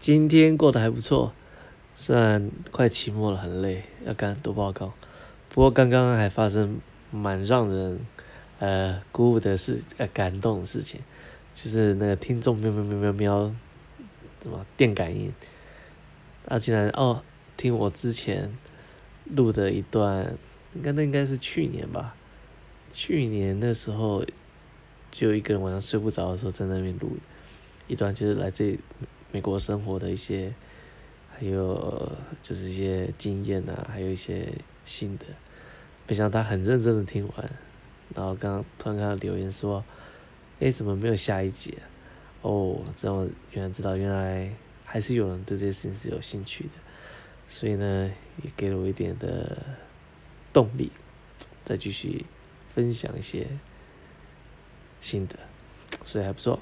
今天过得还不错，虽然快期末了，很累，要赶很多报告。不过刚刚还发生蛮让人呃鼓舞的事，呃感动的事情，就是那个听众喵喵喵喵喵，什么电感应，他竟然哦听我之前录的一段，应该那应该是去年吧，去年那时候就一个人晚上睡不着的时候在那边录。一段就是来自美国生活的一些，还有就是一些经验啊，还有一些心得。没想到他很认真的听完，然后刚突然看到留言说：“哎，怎么没有下一集？”哦，这样原来知道，原来还是有人对这些事情是有兴趣的，所以呢，也给了我一点的动力，再继续分享一些心得，所以还不错。